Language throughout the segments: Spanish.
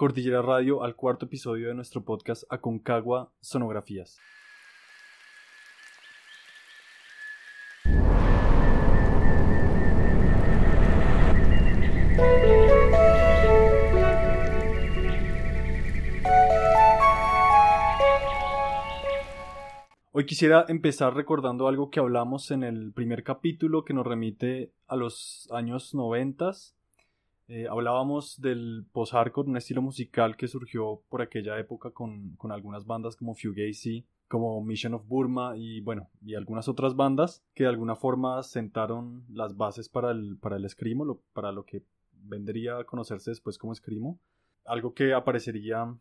Cordillera Radio, al cuarto episodio de nuestro podcast Aconcagua Sonografías. Hoy quisiera empezar recordando algo que hablamos en el primer capítulo que nos remite a los años noventas. Eh, hablábamos del post-hardcore, un estilo musical que surgió por aquella época con, con, algunas bandas como Fugazi, como Mission of Burma y bueno, y algunas otras bandas que de alguna forma sentaron las bases para el, para el Screamo, para lo que vendría a conocerse después como Screamo, algo que aparecería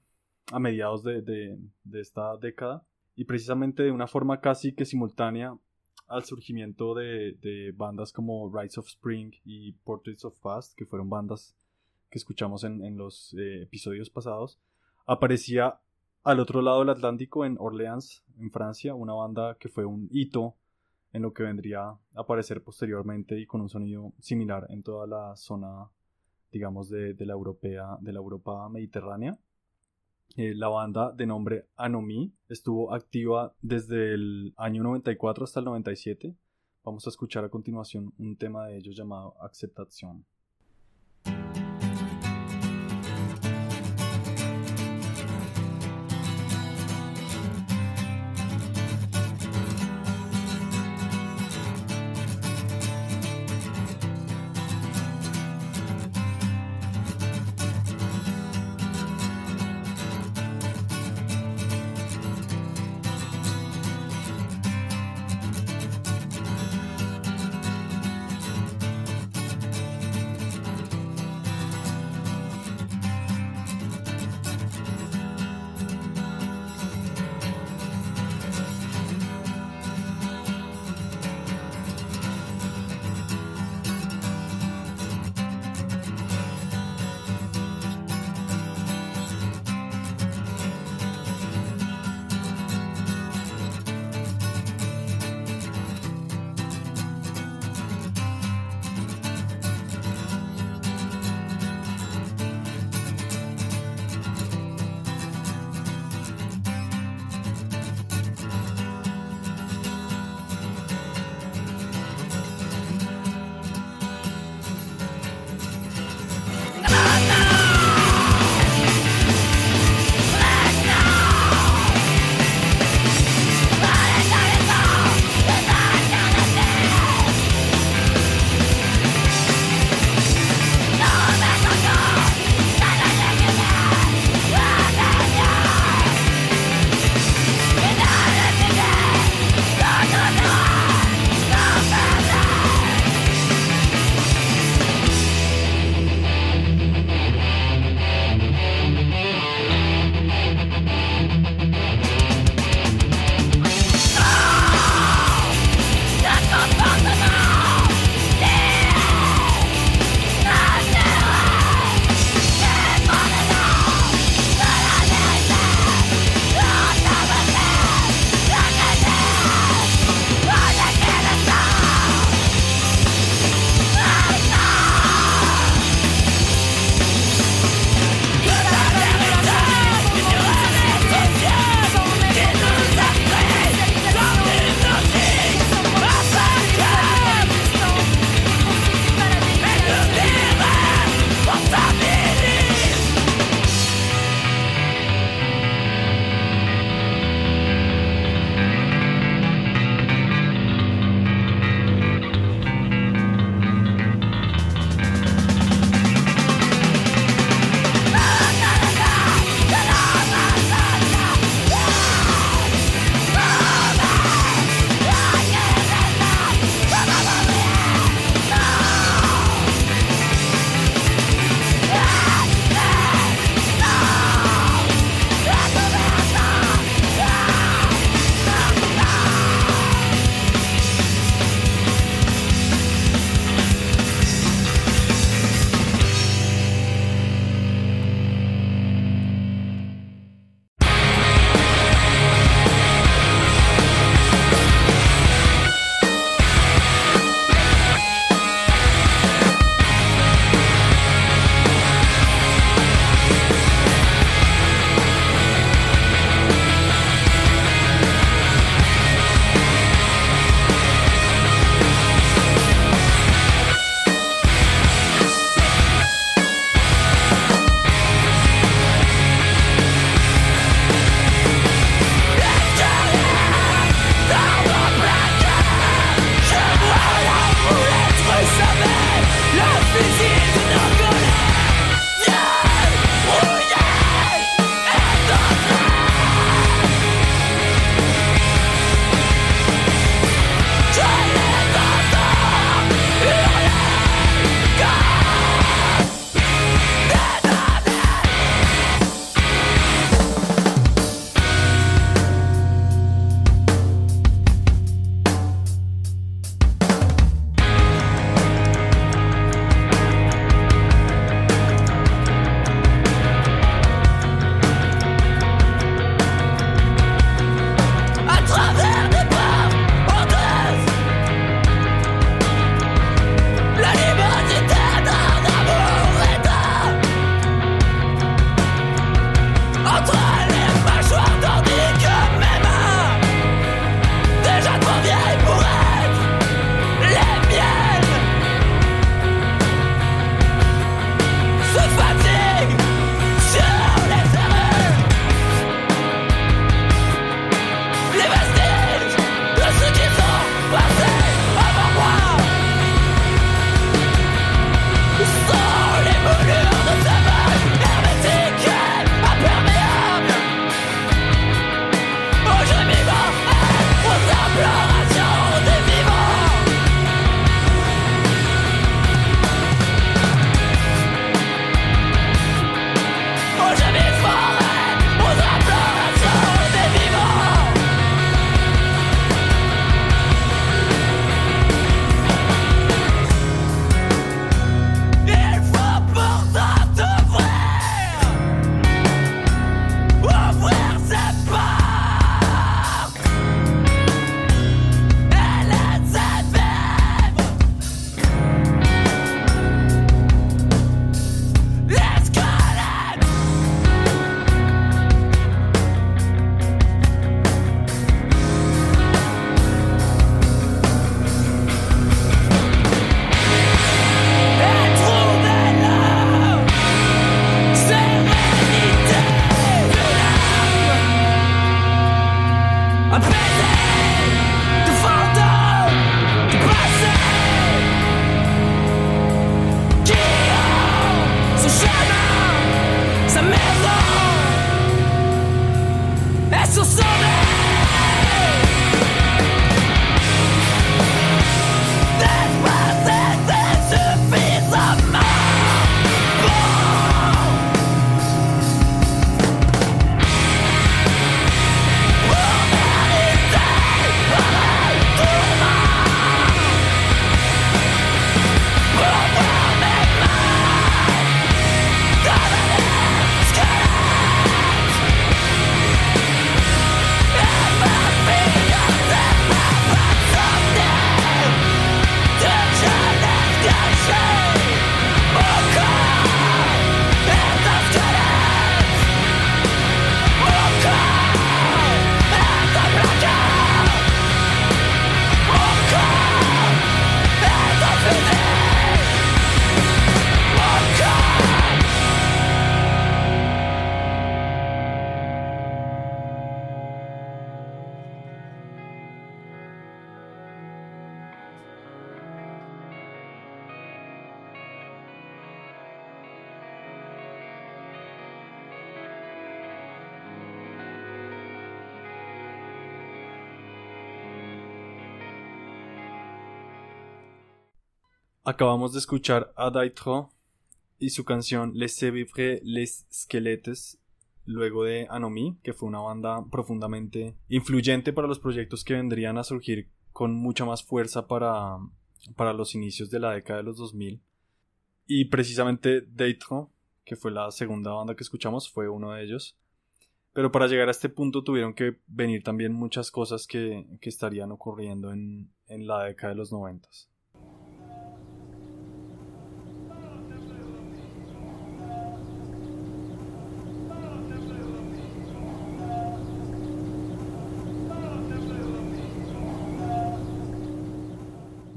a mediados de, de esta década y precisamente de una forma casi que simultánea al surgimiento de, bandas como Rise of Spring y Portraits of Past, que fueron bandas que escuchamos en, los eh, episodios pasados, aparecía al otro lado del Atlántico, en Orleans, en Francia, una banda que fue un hito en lo que vendría a aparecer posteriormente y con un sonido similar en toda la zona, digamos, de, la, europea, de la Europa mediterránea. Eh, la banda de nombre Anomi estuvo activa desde el año 94 hasta el 97. Vamos a escuchar a continuación un tema de ellos llamado Aceptación. Acabamos de escuchar a Daitro y su canción Les Vivre les Squelettes, luego de Anomi, que fue una banda profundamente influyente para los proyectos que vendrían a surgir con mucha más fuerza para, para los inicios de la década de los 2000. Y precisamente Daitro, que fue la segunda banda que escuchamos, fue uno de ellos. Pero para llegar a este punto tuvieron que venir también muchas cosas que, estarían ocurriendo en, en la década de los noventas.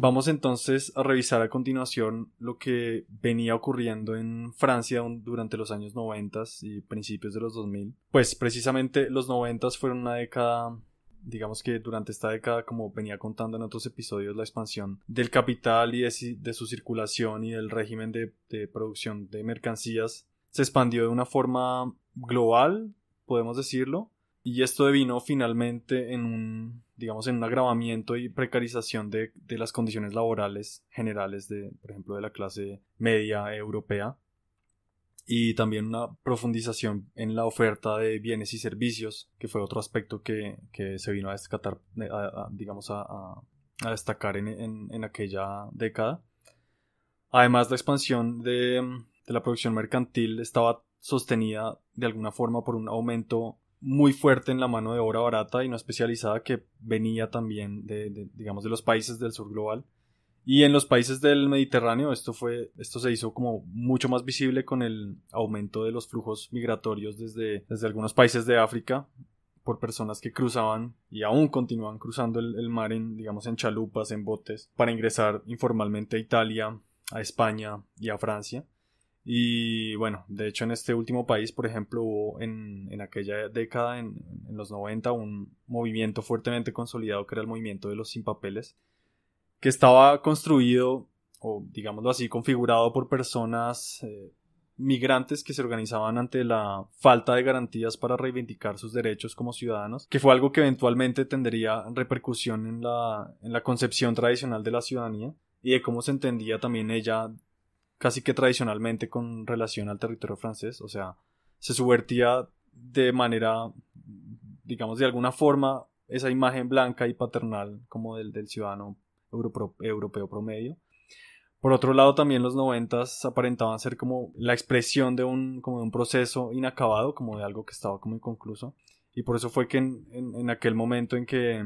Vamos entonces a revisar a continuación lo que venía ocurriendo en Francia durante los años 90 y principios de los 2000. Pues precisamente los 90 fueron una década digamos que durante esta década, como venía contando en otros episodios, la expansión del capital y de, su circulación y del régimen de, de, producción de mercancías se expandió de una forma global, podemos decirlo, y esto devino finalmente en un, digamos, en un agravamiento y precarización de, de, las condiciones laborales generales de, por ejemplo, de la clase media europea. Y también una profundización en la oferta de bienes y servicios, que fue otro aspecto que, que se vino a descatar, digamos, a, a, destacar en, en, en, aquella década. Además, la expansión de, de la producción mercantil estaba sostenida de alguna forma por un aumento muy fuerte en la mano de obra barata y no especializada que venía también de, digamos de los países del sur global. Y en los países del Mediterráneo esto fue esto se hizo como mucho más visible con el aumento de los flujos migratorios desde, desde algunos países de África por personas que cruzaban y aún continúan cruzando el, el mar en digamos en chalupas en botes para ingresar informalmente a Italia a España y a Francia y bueno, de hecho en este último país, por ejemplo, hubo en, en aquella década, en, en, los 90, un movimiento fuertemente consolidado que era el movimiento de los sin papeles, que estaba construido, o digámoslo así, configurado por personas eh, migrantes que se organizaban ante la falta de garantías para reivindicar sus derechos como ciudadanos, que fue algo que eventualmente tendría repercusión en la, en la concepción tradicional de la ciudadanía y de cómo se entendía también ella casi que tradicionalmente con relación al territorio francés, o sea, se subvertía de manera, digamos, de alguna forma esa imagen blanca y paternal como del, del ciudadano europeo promedio. Por otro lado, también los noventas aparentaban ser como la expresión de un, como de un proceso inacabado, como de algo que estaba como inconcluso. Y por eso fue que en, en aquel momento en que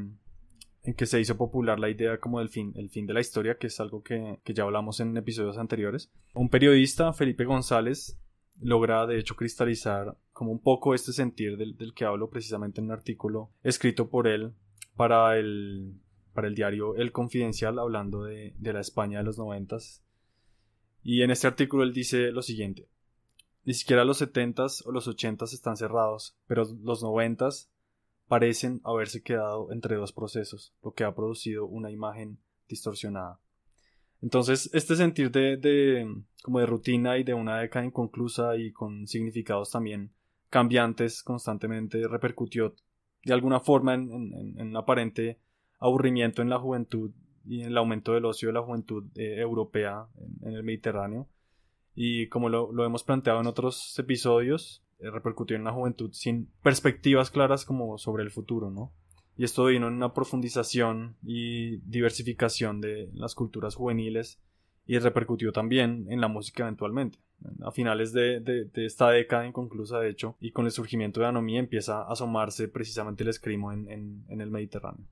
en que se hizo popular la idea como del fin, el fin de la historia, que es algo que, ya hablamos en episodios anteriores. Un periodista, Felipe González, logra de hecho cristalizar como un poco este sentir del, que hablo precisamente en un artículo escrito por él para el, para el diario El Confidencial, hablando de, de la España de los noventas. Y en este artículo él dice lo siguiente. Ni siquiera los setentas o los ochentas están cerrados, pero los noventas parecen haberse quedado entre dos procesos, lo que ha producido una imagen distorsionada. Entonces, este sentir de, como de rutina y de una década inconclusa y con significados también cambiantes constantemente repercutió de alguna forma en, un aparente aburrimiento en la juventud y en el aumento del ocio de la juventud eh, europea en, el Mediterráneo. Y como lo, hemos planteado en otros episodios, repercutió en una juventud sin perspectivas claras como sobre el futuro, ¿no? Y esto vino en una profundización y diversificación de las culturas juveniles y repercutió también en la música eventualmente. A finales de, esta década inconclusa, de hecho, y con el surgimiento de Anomía empieza a asomarse precisamente el escrimo en el Mediterráneo.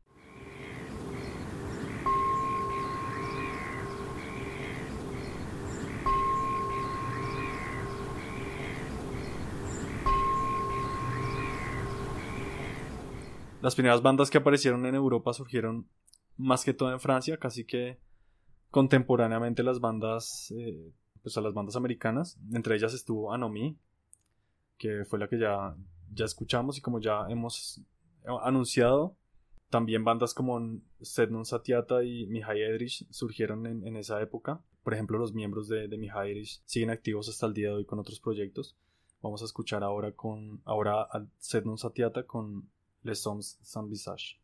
Las primeras bandas que aparecieron en Europa surgieron más que todo en Francia, casi que contemporáneamente las bandas, eh, pues a las bandas americanas. Entre ellas estuvo Anomi, que fue la que ya, ya escuchamos y como ya hemos anunciado, también bandas como Sednon Satyata y Mihai Edrich surgieron en, esa época. Por ejemplo, los miembros de, de Mihai Edrich siguen activos hasta el día de hoy con otros proyectos. Vamos a escuchar ahora con ahora a Satyata con les Soms s'embissage.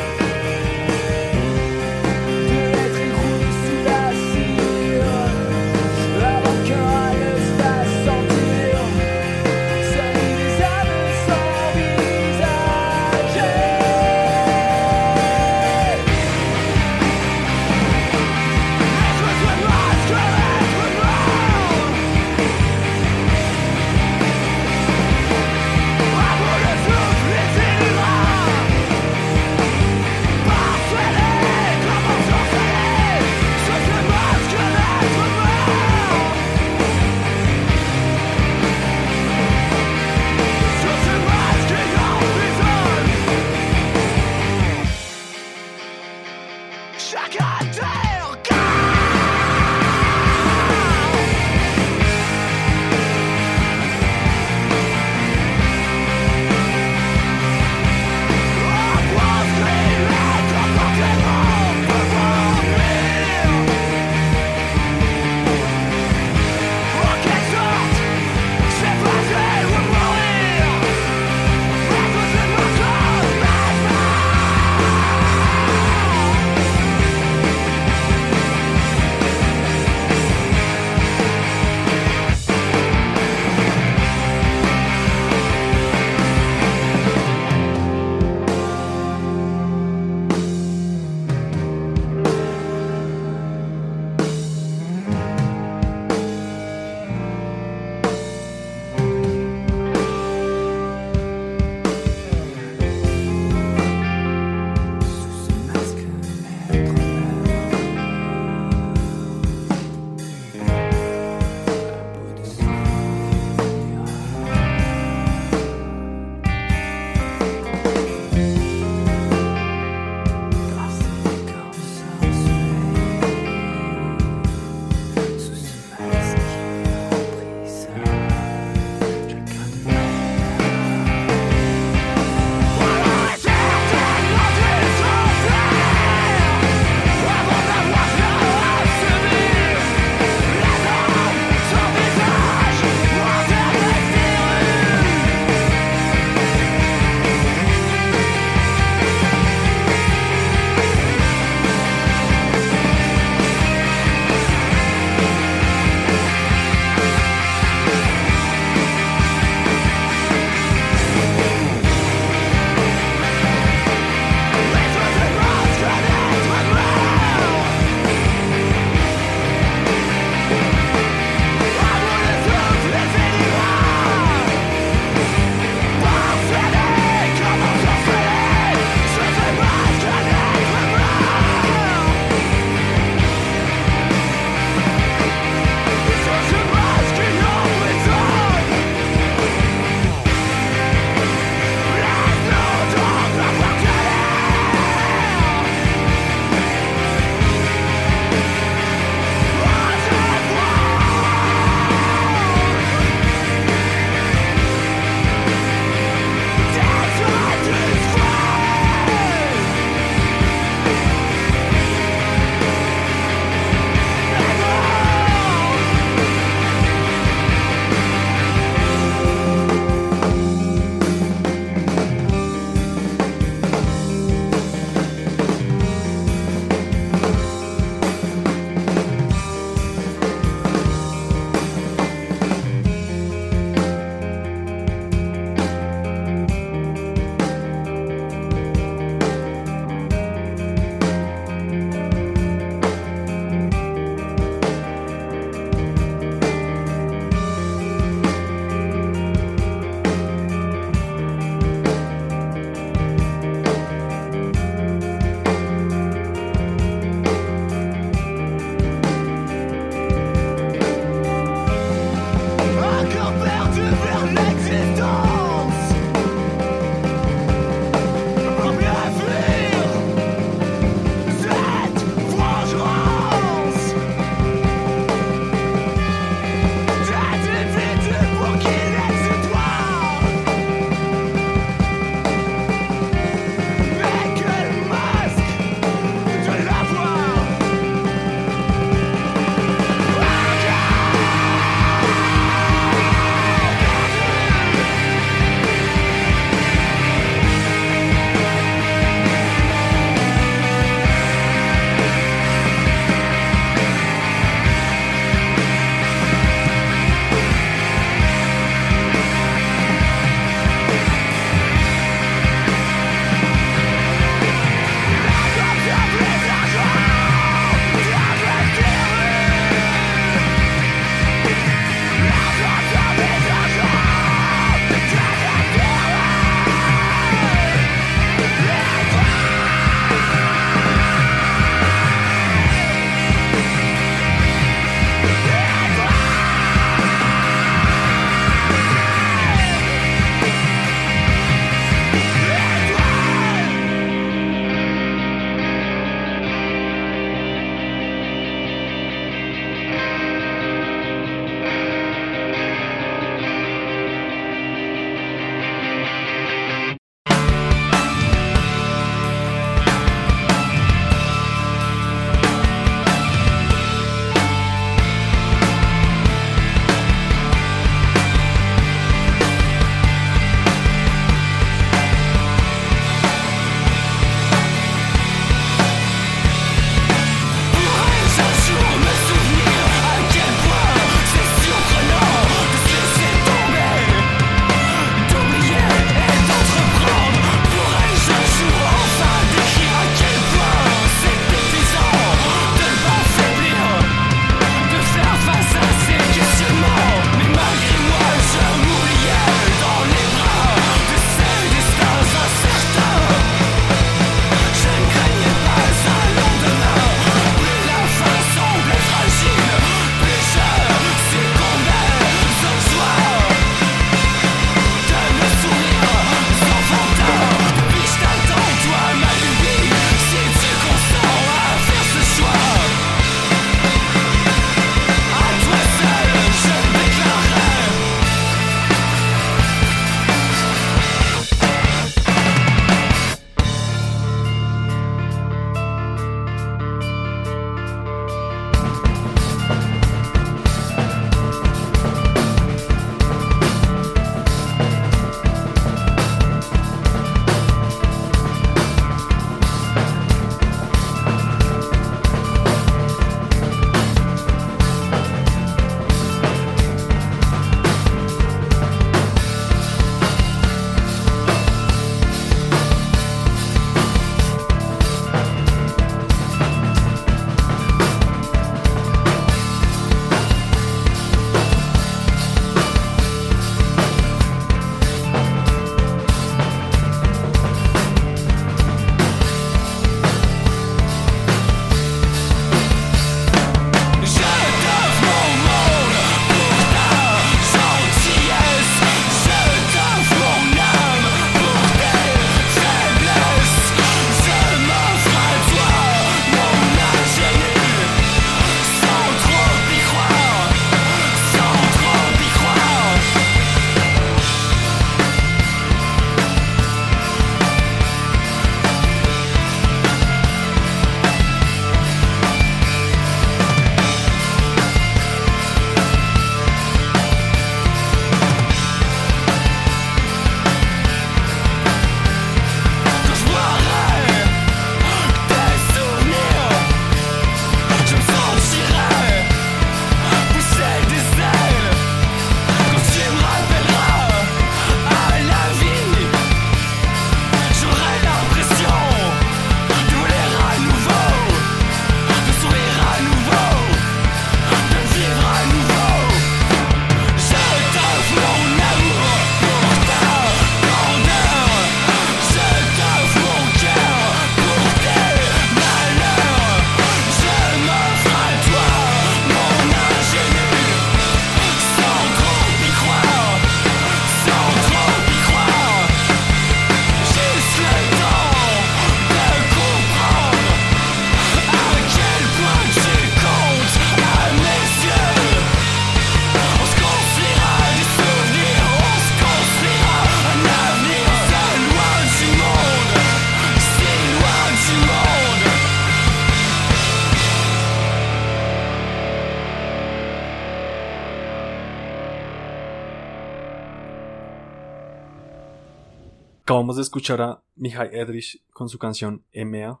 Acabamos de escuchar a Mihai Edrich con su canción EMEA,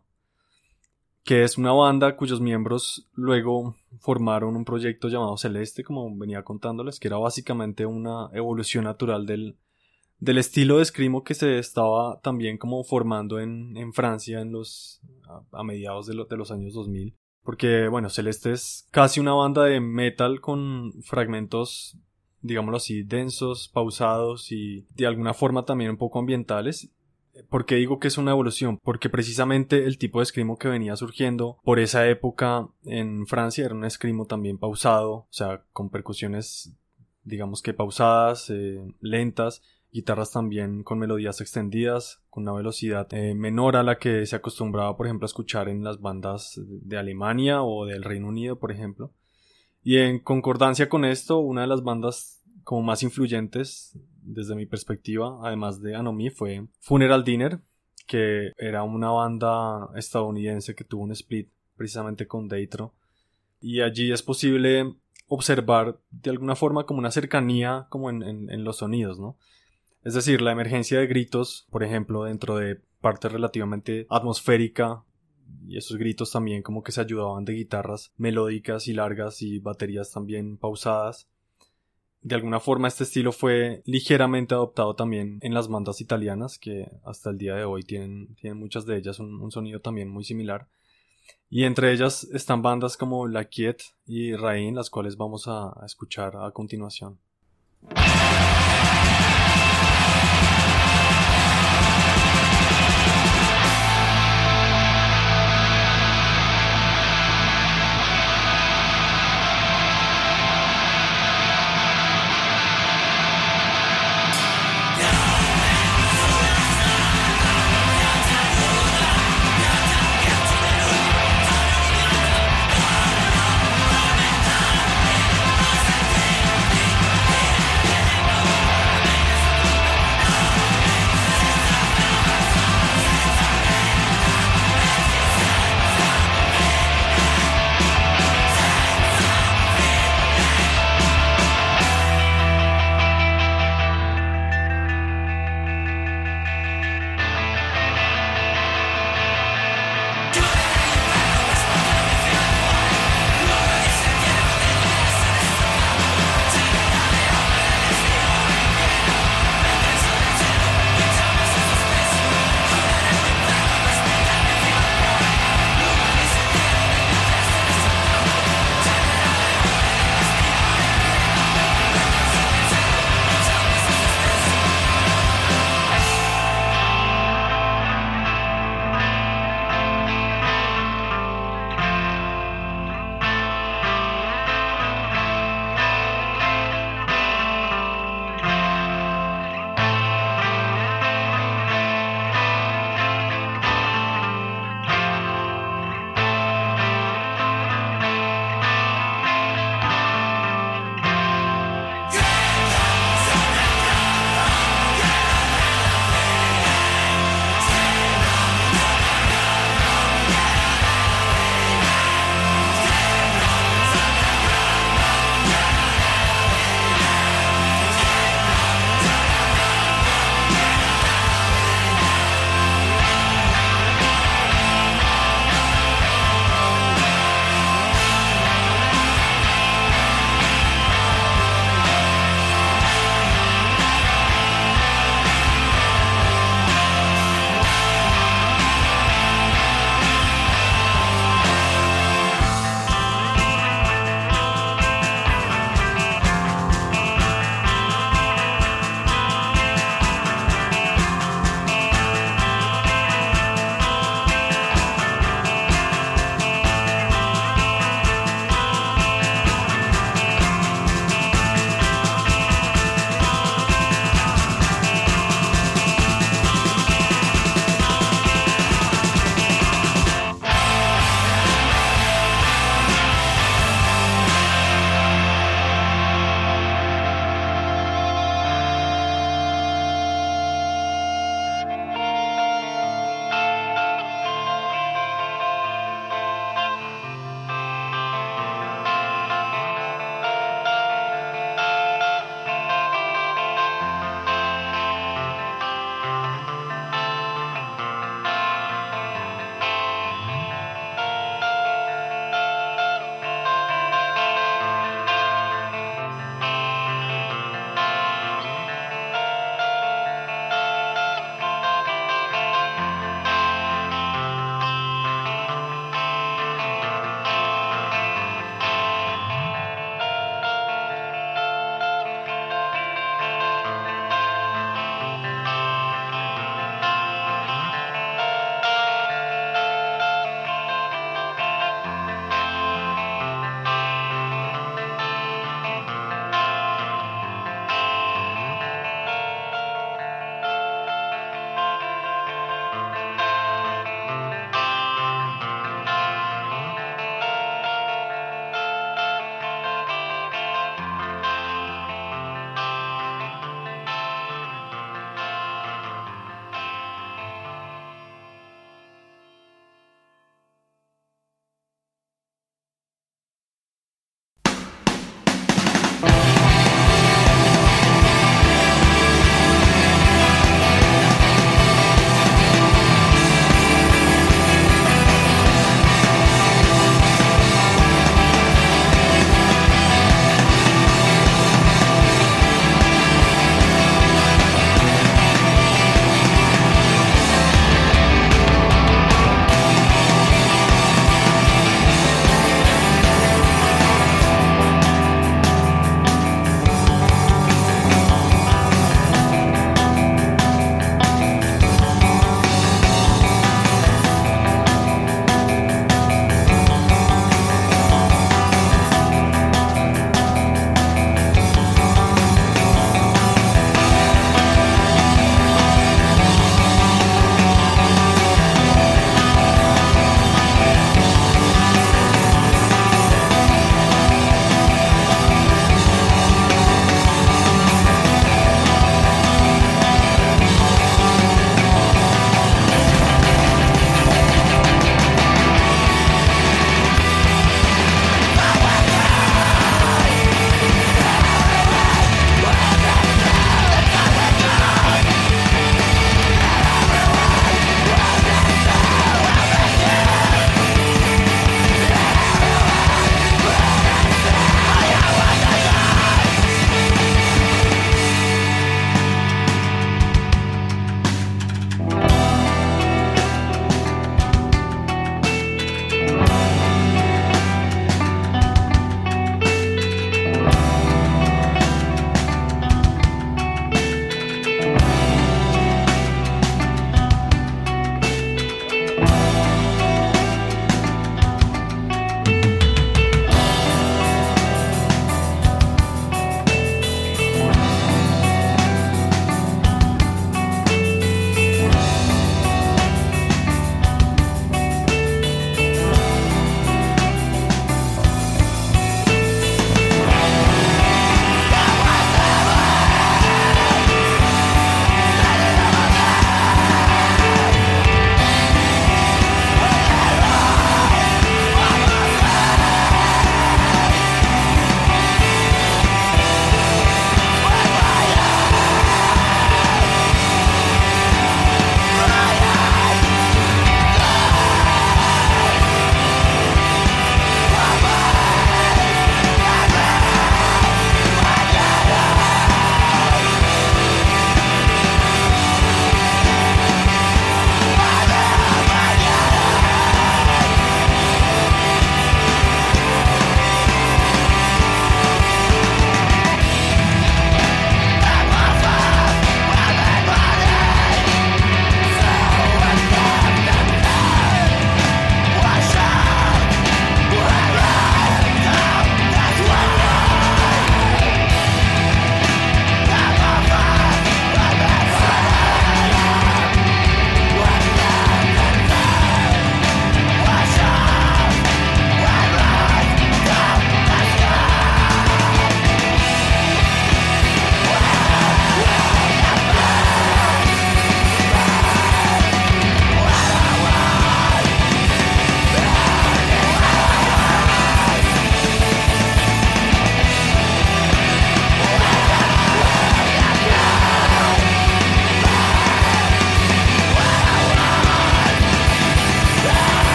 que es una banda cuyos miembros luego formaron un proyecto llamado Celeste, como venía contándoles, que era básicamente una evolución natural del, del estilo de escrimo que se estaba también como formando en, en Francia en los, a, mediados de, de los años 2000. Porque, bueno, Celeste es casi una banda de metal con fragmentos digámoslo así, densos, pausados y de alguna forma también un poco ambientales. ¿Por qué digo que es una evolución? Porque precisamente el tipo de escrimo que venía surgiendo por esa época en Francia era un escrimo también pausado, o sea, con percusiones digamos que pausadas, eh, lentas, guitarras también con melodías extendidas, con una velocidad eh, menor a la que se acostumbraba, por ejemplo, a escuchar en las bandas de Alemania o del Reino Unido, por ejemplo. Y en concordancia con esto, una de las bandas como más influyentes desde mi perspectiva, además de Anomi, fue Funeral Dinner, que era una banda estadounidense que tuvo un split precisamente con Deitro. Y allí es posible observar de alguna forma como una cercanía como en, en los sonidos, ¿no? Es decir, la emergencia de gritos, por ejemplo, dentro de parte relativamente atmosférica y esos gritos también como que se ayudaban de guitarras melódicas y largas y baterías también pausadas. De alguna forma este estilo fue ligeramente adoptado también en las bandas italianas que hasta el día de hoy tienen, tienen muchas de ellas un, sonido también muy similar. Y entre ellas están bandas como La Quiet y Rain, las cuales vamos a escuchar a continuación.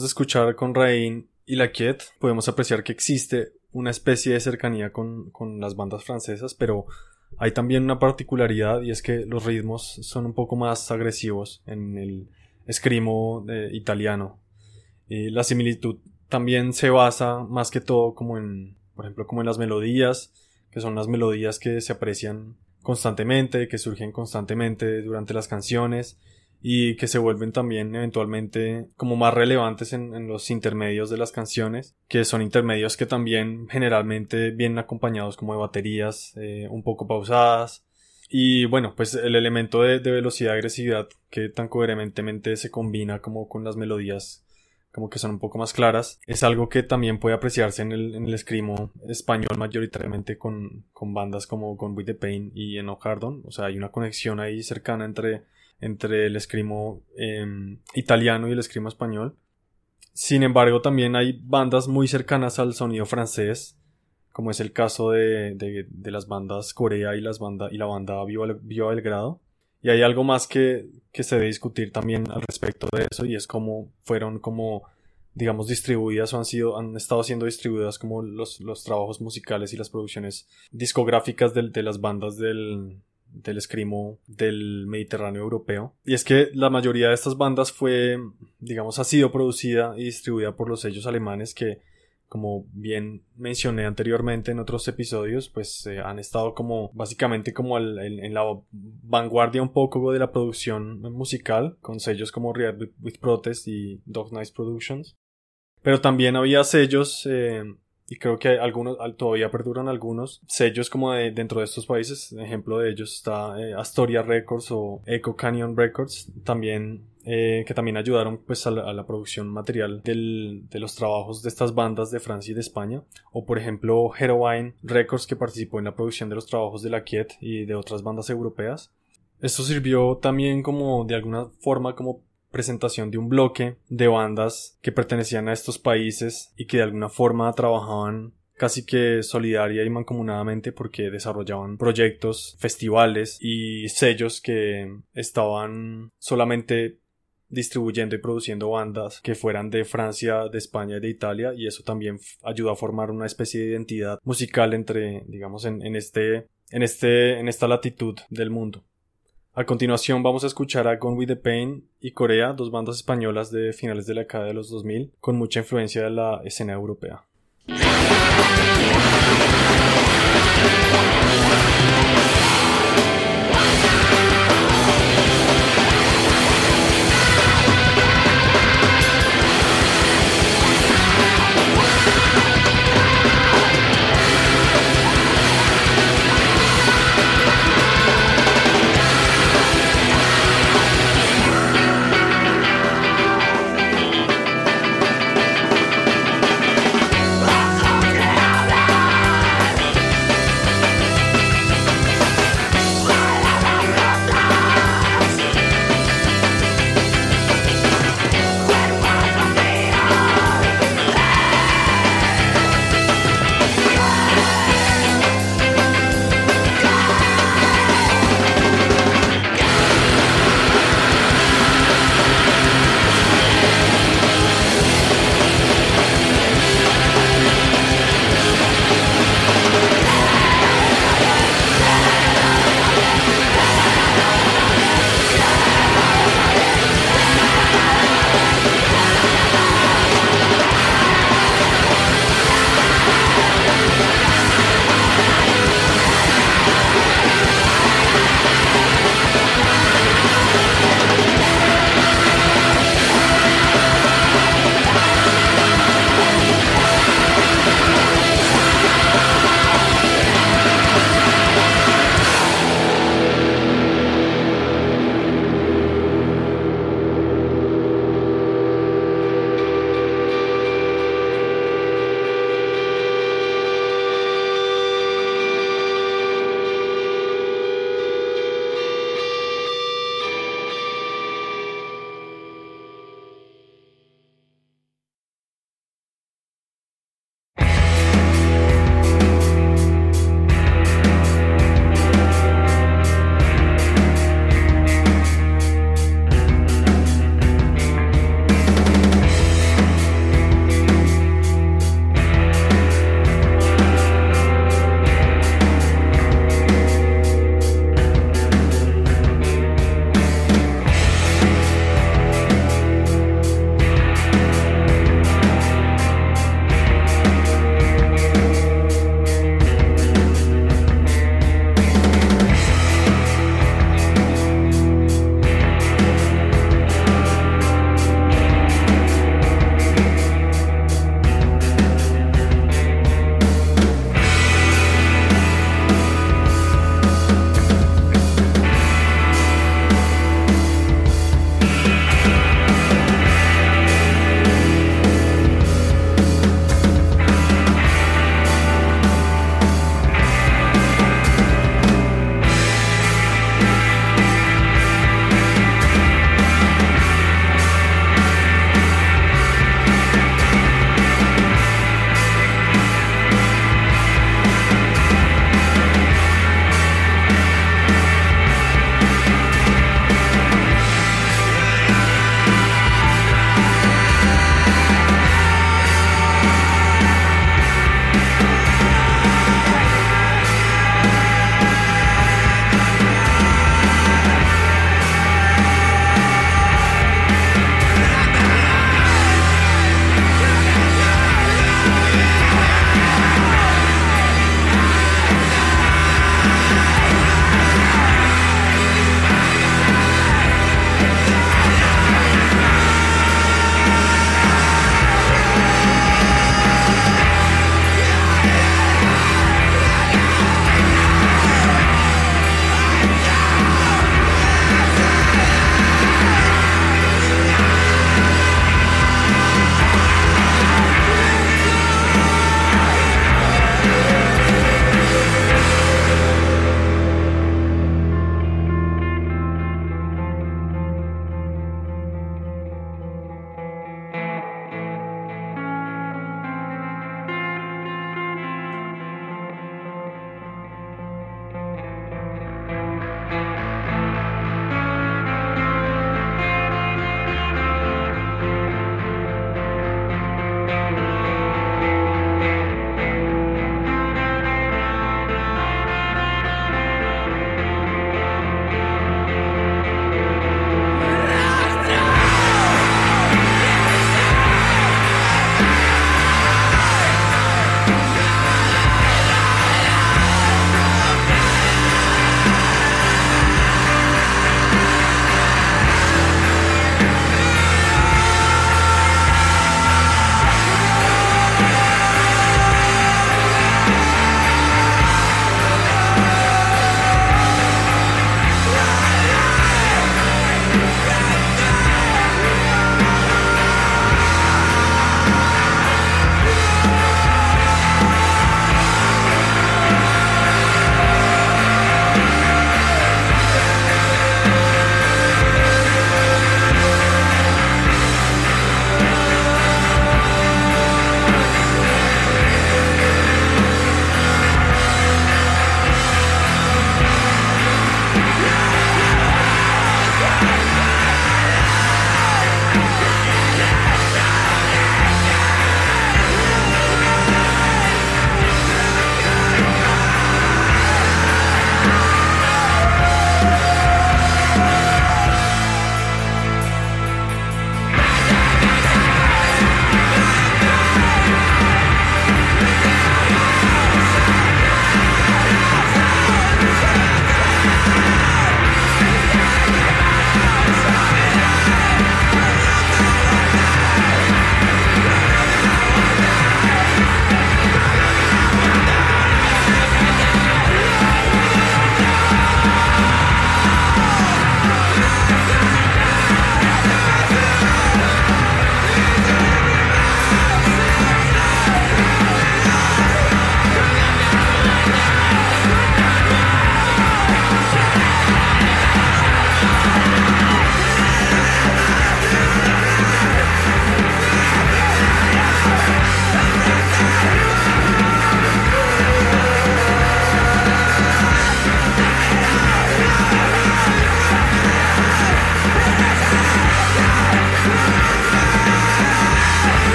De escuchar con Rain y La Quiet, podemos apreciar que existe una especie de cercanía con, con las bandas francesas, pero hay también una particularidad y es que los ritmos son un poco más agresivos en el escrimo eh, italiano. Y la similitud también se basa más que todo como en, por ejemplo, como en las melodías, que son las melodías que se aprecian constantemente, que surgen constantemente durante las canciones y que se vuelven también eventualmente como más relevantes en, los intermedios de las canciones, que son intermedios que también generalmente vienen acompañados como de baterías eh, un poco pausadas. Y bueno, pues el elemento de, de velocidad agresividad que tan coherentemente se combina como con las melodías como que son un poco más claras. Es algo que también puede apreciarse en el, en escrimo español mayoritariamente con, con bandas como Con With The Pain y Eno Cardon. O sea, hay una conexión ahí cercana entre, entre el escrimo em, italiano y el escrimo español. Sin embargo, también hay bandas muy cercanas al sonido francés, como es el caso de, de, las bandas Corea y, las banda, y la banda Viva Belgrado. Y hay algo más que, que se debe discutir también al respecto de eso y es cómo fueron como digamos distribuidas o han sido han estado siendo distribuidas como los, los trabajos musicales y las producciones discográficas de, de las bandas del, del escrimo del Mediterráneo europeo. Y es que la mayoría de estas bandas fue, digamos, ha sido producida y distribuida por los sellos alemanes que como bien mencioné anteriormente en otros episodios, pues eh, han estado como básicamente como en la vanguardia un poco de la producción musical, con sellos como Real with, Protest y Dog Nice Productions. Pero también había sellos, eh, y creo que algunos, todavía perduran algunos, sellos como de, dentro de estos países, ejemplo de ellos está eh, Astoria Records o Echo Canyon Records, también eh, que también ayudaron pues a la, producción material del, de los trabajos de estas bandas de Francia y de España. O por ejemplo Heroine Records que participó en la producción de los trabajos de la Kiet y de otras bandas europeas. Esto sirvió también como de alguna forma como presentación de un bloque de bandas que pertenecían a estos países y que de alguna forma trabajaban casi que solidaria y mancomunadamente porque desarrollaban proyectos, festivales y sellos que estaban solamente distribuyendo y produciendo bandas que fueran de Francia, de España y de Italia y eso también ayudó a formar una especie de identidad musical entre, digamos, en, en este, en este, en esta latitud del mundo. A continuación vamos a escuchar a Gone With The Pain y Corea, dos bandas españolas de finales de la década de los 2000, con mucha influencia de la escena europea.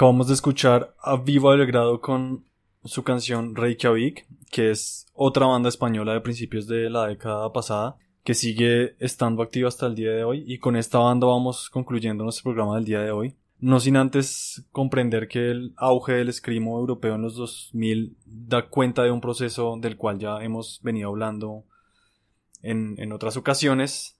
Acabamos de escuchar a Viva Belgrado con su canción Reykjavik, que es otra banda española de principios de la década pasada, que sigue estando activa hasta el día de hoy. Y con esta banda vamos concluyendo nuestro programa del día de hoy. No sin antes comprender que el auge del escrimo europeo en los 2000 da cuenta de un proceso del cual ya hemos venido hablando en, otras ocasiones,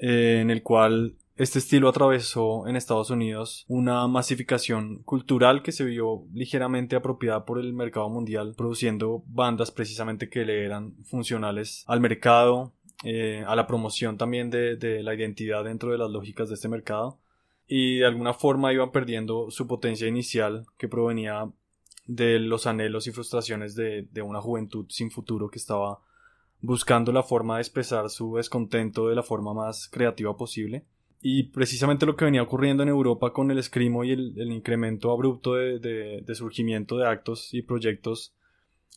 eh, en el cual este estilo atravesó en Estados Unidos una masificación cultural que se vio ligeramente apropiada por el mercado mundial, produciendo bandas precisamente que le eran funcionales al mercado, eh, a la promoción también de la identidad dentro de las lógicas de este mercado y de alguna forma iban perdiendo su potencia inicial que provenía de los anhelos y frustraciones de, una juventud sin futuro que estaba buscando la forma de expresar su descontento de la forma más creativa posible. Y precisamente lo que venía ocurriendo en Europa con el escrimo y el, incremento abrupto de, surgimiento de actos y proyectos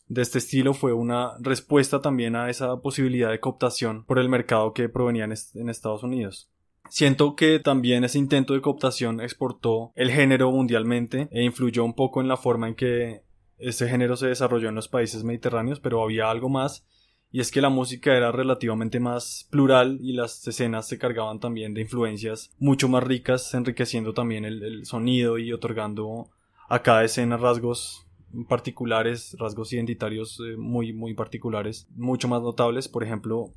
de este estilo fue una respuesta también a esa posibilidad de cooptación por el mercado que provenía en Estados Unidos. Siento que también ese intento de cooptación exportó el género mundialmente e influyó un poco en la forma en que ese género se desarrolló en los países mediterráneos, pero había algo más y es que la música era relativamente más plural y las escenas se cargaban también de influencias mucho más ricas, enriqueciendo también el, sonido y otorgando a cada escena rasgos particulares, rasgos identitarios eh, muy muy particulares, mucho más notables, por ejemplo,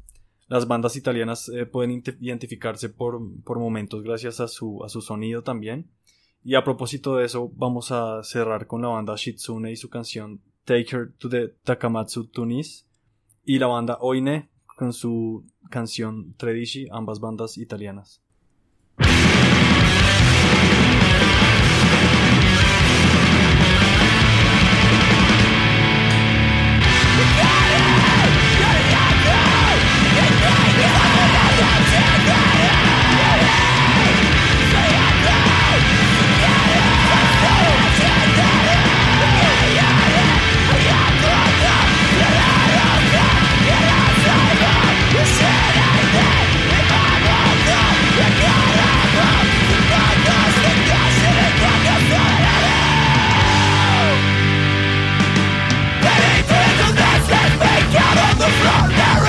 las bandas italianas eh, pueden identificarse por, momentos gracias a su, a su sonido también. Y a propósito de eso, vamos a cerrar con la banda Shitsune y su canción Take Her to the Takamatsu Tunis y la banda Oine con su canción Tredici, ambas bandas italianas. America.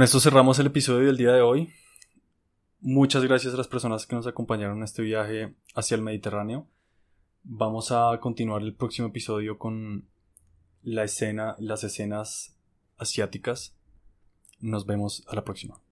Con esto cerramos el episodio del día de hoy. Muchas gracias a las personas que nos acompañaron en este viaje hacia el Mediterráneo. Vamos a continuar el próximo episodio con la escena, las escenas asiáticas. Nos vemos a la próxima.